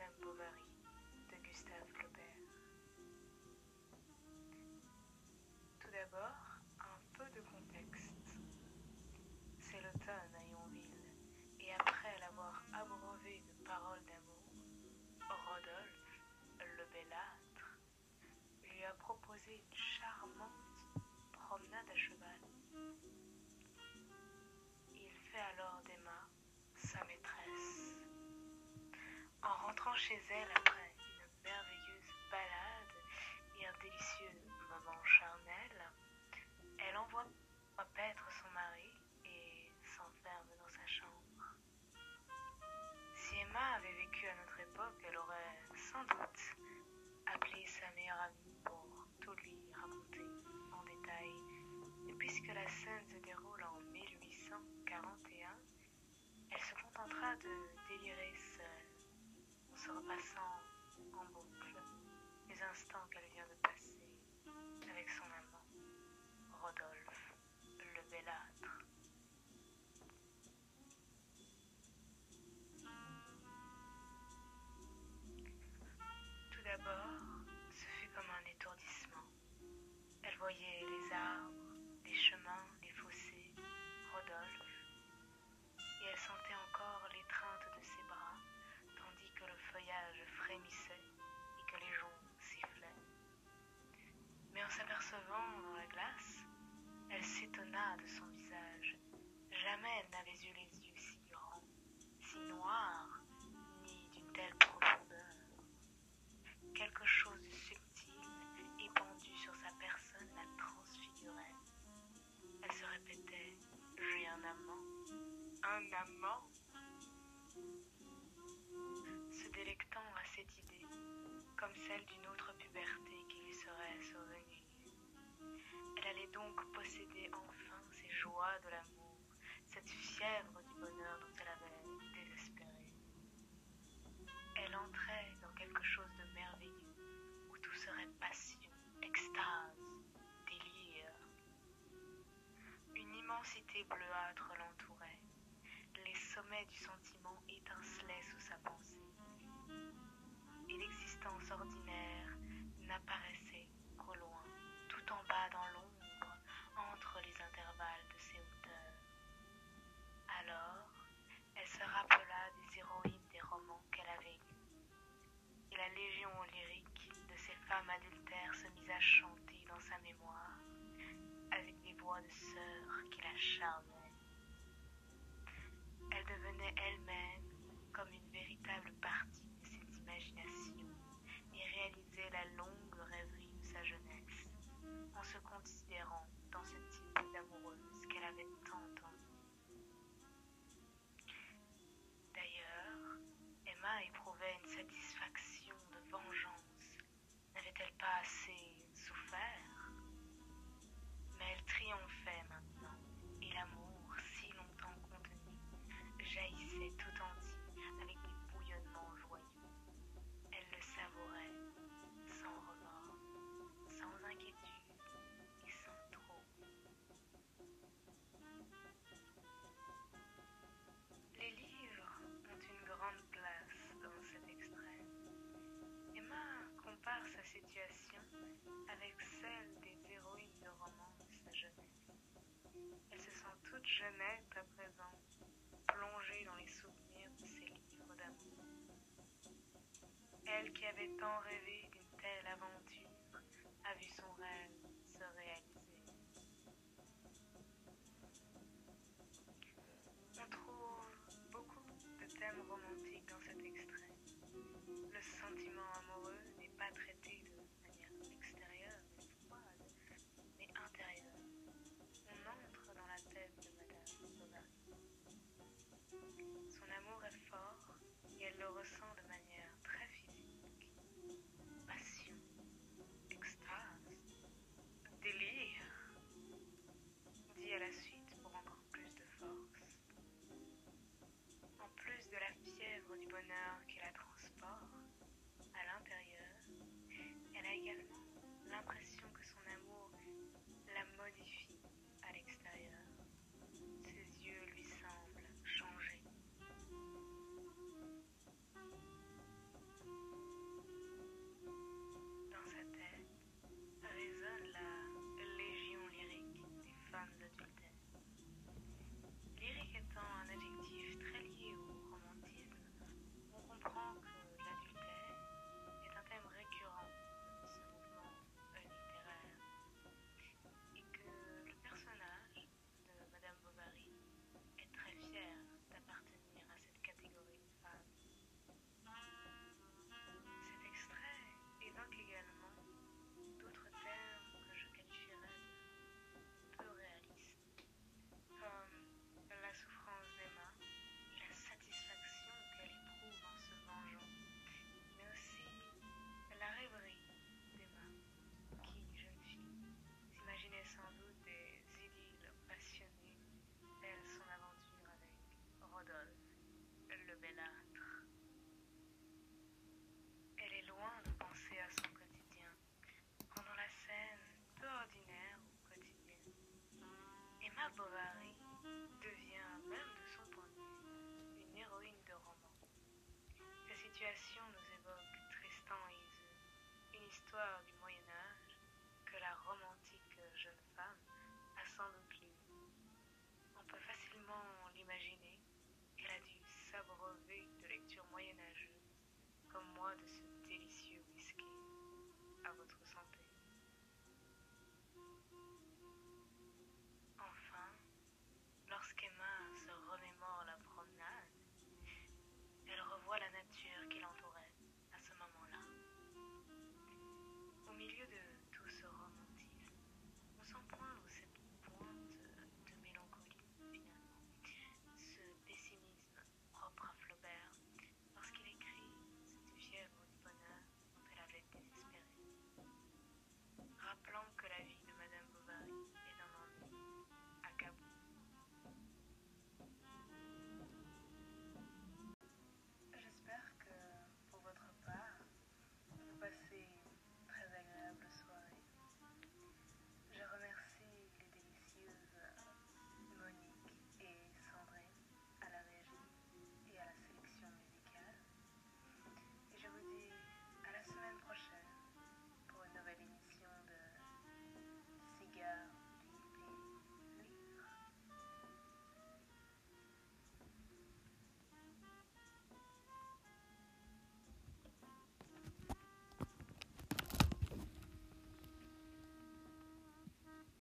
De Gustave. Tout d'abord, un peu de contexte. C'est l'automne à Yonville, et après l'avoir abreuvé de paroles d'amour, Rodolphe, le bellâtre, lui a proposé une charmante promenade à cheval. Chez elle après une merveilleuse balade et un délicieux moment charnel, elle envoie paître son mari et s'enferme dans sa chambre. Si Emma avait vécu à notre époque, elle aurait sans doute appelé sa meilleure amie pour tout lui raconter en détail. Et puisque la scène se déroule en 1841, elle se contentera de délirer seule, se repassant en boucle les instants qu'elle vient de passer avec son amant, Rodolphe, le bellâtre. Tout d'abord, ce fut comme un étourdissement. Elle voyait les arbres, les chemins, de son joies de l'amour, cette fièvre du bonheur dont elle avait désespéré. Elle entrait dans quelque chose de merveilleux, où tout serait passion, extase, délire. Une immensité bleuâtre l'entourait. Les sommets du sentiment étincelaient Légion lyrique de ces femmes adultères se mit à chanter dans sa mémoire, avec des voix de sœurs qui la charmaient. Elle devenait elle-même comme une véritable partie de cette imagination et réalisait la longue rêverie de sa jeunesse en se considérant situation avec celle des héroïnes de romans de sa jeunesse. Elle se sent toute jeunette à présent, plongée dans les souvenirs de ses livres d'amour. Elle qui avait tant rêvé d'une telle aventure a vu son rêve se réaliser. On trouve beaucoup de thèmes romantiques dans cet extrait. Le sentiment Bovary devient, même de son point de vue, une héroïne de roman. Sa situation nous évoque Tristan et Iseult, une histoire du Moyen Âge que la romantique jeune femme a sans doute lue. On peut facilement l'imaginer, qu'elle a dû s'abreuver de lectures moyenâgeuses, comme moi de ce délicieux whisky. À votre santé. milieu de